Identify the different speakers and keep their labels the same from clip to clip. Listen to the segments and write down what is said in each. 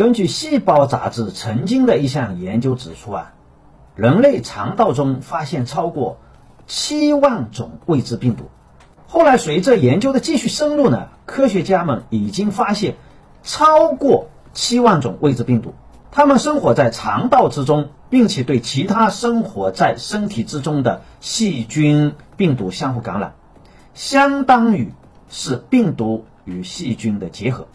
Speaker 1: 根据《细胞》杂志曾经的一项研究指出啊，人类肠道中发现超过七万种未知病毒。后来随着研究的继续深入呢，科学家们已经发现超过七万种未知病毒，它们生活在肠道之中，并且对其他生活在身体之中的细菌、病毒相互感染，相当于是病毒与细菌的结合。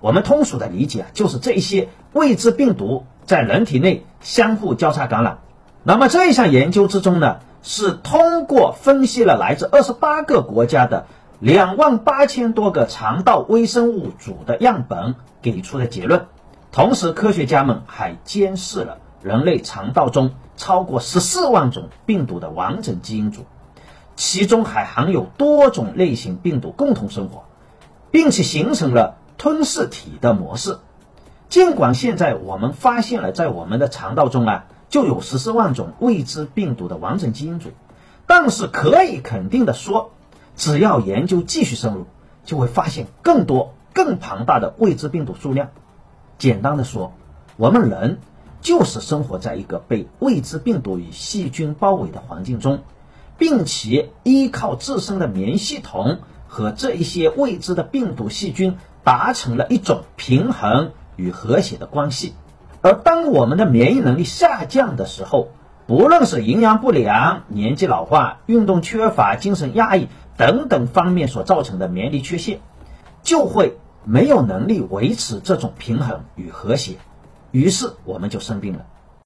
Speaker 1: 我们通俗的理解啊，就是这一些未知病毒在人体内相互交叉感染。那么这一项研究之中呢？是通过分析了来自二十八个国家的两万八千多个肠道微生物组的样本给出的结论。同时，科学家们还监视了人类肠道中超过十四万种病毒的完整基因组，其中还含有多种类型病毒共同生活，并且形成了吞噬体的模式。尽管现在我们发现了在我们的肠道中啊。就有十四万种未知病毒的完整基因组，但是可以肯定的说，只要研究继续深入，就会发现更多、更庞大的未知病毒数量。简单的说，我们人就是生活在一个被未知病毒与细菌包围的环境中，并且依靠自身的免疫系统和这一些未知的病毒细菌达成了一种平衡与和谐的关系。而当我们的免疫能力下降的时候，不论是营养不良、年纪老化、运动缺乏、精神压抑等等方面所造成的免疫力缺陷，就会没有能力维持这种平衡与和谐，于是我们就生病了。